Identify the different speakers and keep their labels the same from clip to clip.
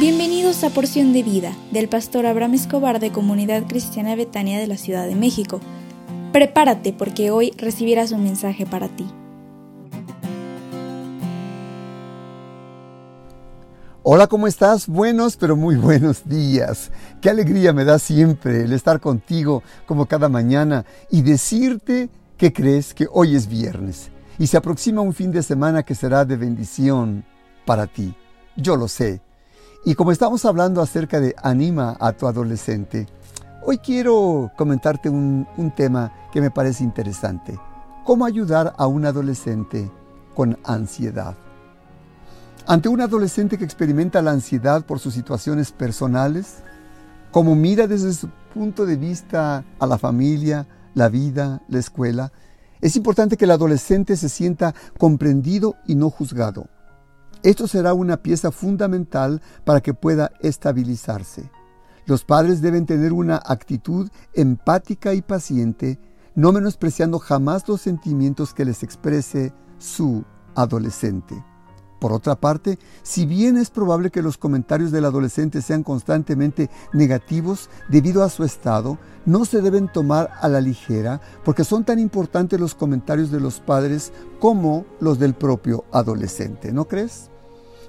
Speaker 1: Bienvenidos a Porción de Vida del pastor Abraham Escobar de Comunidad Cristiana Betania de la Ciudad de México. Prepárate porque hoy recibirás un mensaje para ti.
Speaker 2: Hola, ¿cómo estás? Buenos, pero muy buenos días. Qué alegría me da siempre el estar contigo como cada mañana y decirte que crees que hoy es viernes y se aproxima un fin de semana que será de bendición para ti. Yo lo sé y como estamos hablando acerca de anima a tu adolescente, hoy quiero comentarte un, un, tema que me parece interesante. ¿Cómo ayudar a un adolescente con ansiedad? Ante un adolescente que experimenta la ansiedad por sus situaciones personales, como mira desde su punto de vista a la familia, la vida, la escuela, es importante que el adolescente se sienta comprendido y no juzgado. Esto será una pieza fundamental para que pueda estabilizarse. Los padres deben tener una actitud empática y paciente, no menospreciando jamás los sentimientos que les exprese su adolescente. Por otra parte, si bien es probable que los comentarios del adolescente sean constantemente negativos debido a su estado, no se deben tomar a la ligera porque son tan importantes los comentarios de los padres como los del propio adolescente, ¿no crees?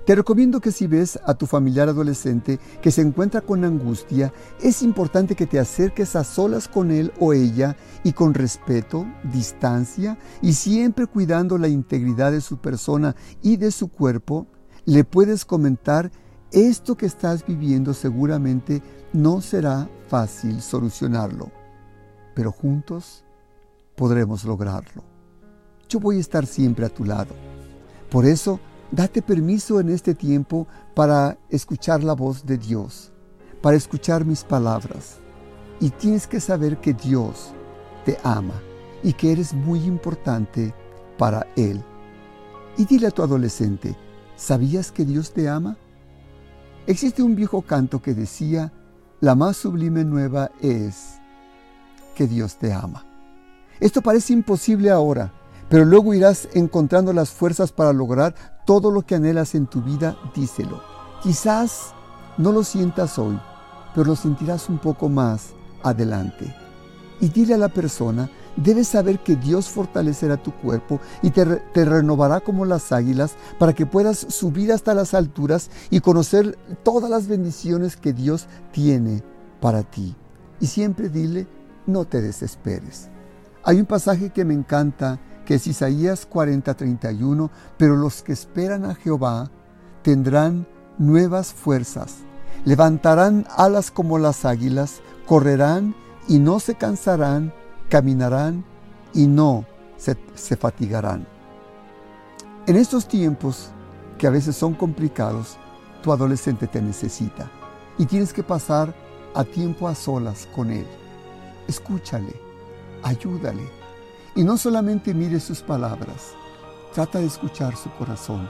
Speaker 2: Te recomiendo que si ves a tu familiar adolescente que se encuentra con angustia, es importante que te acerques a solas con él o ella y con respeto, distancia y siempre cuidando la integridad de su persona y de su cuerpo, le puedes comentar esto que estás viviendo seguramente no será fácil solucionarlo, pero juntos podremos lograrlo. Yo voy a estar siempre a tu lado. Por eso, Date permiso en este tiempo para escuchar la voz de Dios, para escuchar mis palabras. Y tienes que saber que Dios te ama y que eres muy importante para Él. Y dile a tu adolescente, ¿sabías que Dios te ama? Existe un viejo canto que decía, la más sublime nueva es que Dios te ama. Esto parece imposible ahora, pero luego irás encontrando las fuerzas para lograr todo lo que anhelas en tu vida, díselo. Quizás no lo sientas hoy, pero lo sentirás un poco más adelante. Y dile a la persona, debes saber que Dios fortalecerá tu cuerpo y te, te, renovará como las águilas para que puedas subir hasta las alturas y conocer todas las bendiciones que Dios tiene para ti. Y siempre dile, no te desesperes. Hay un pasaje que me encanta que es Isaías 40:31, pero los que esperan a Jehová tendrán nuevas fuerzas, levantarán alas como las águilas, correrán y no se cansarán, caminarán y no se, se fatigarán. En estos tiempos, que a veces son complicados, tu adolescente te necesita y tienes que pasar a tiempo a solas con él. Escúchale, ayúdale y no solamente mire sus palabras, trata de escuchar su corazón,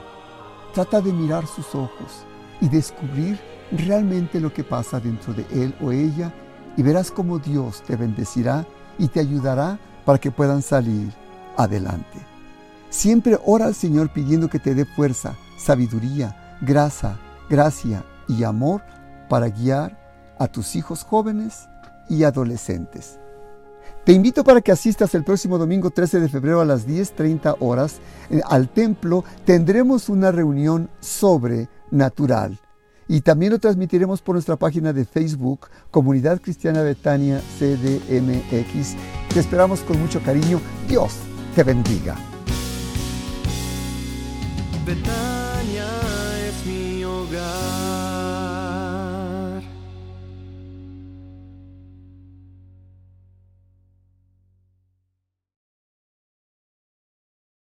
Speaker 2: trata de mirar sus ojos y descubrir realmente lo que pasa dentro de él o ella y verás cómo Dios te bendecirá y te ayudará para que puedan salir adelante. Siempre ora al Señor pidiendo que te dé fuerza, sabiduría, grasa, gracia y amor para guiar a tus hijos jóvenes y adolescentes. Te invito para que asistas el próximo domingo 13 de febrero a las 10.30 horas eh, al templo. Tendremos una reunión sobrenatural. Y también lo transmitiremos por nuestra página de Facebook, Comunidad Cristiana Betania CDMX. Te esperamos con mucho cariño. Dios te bendiga.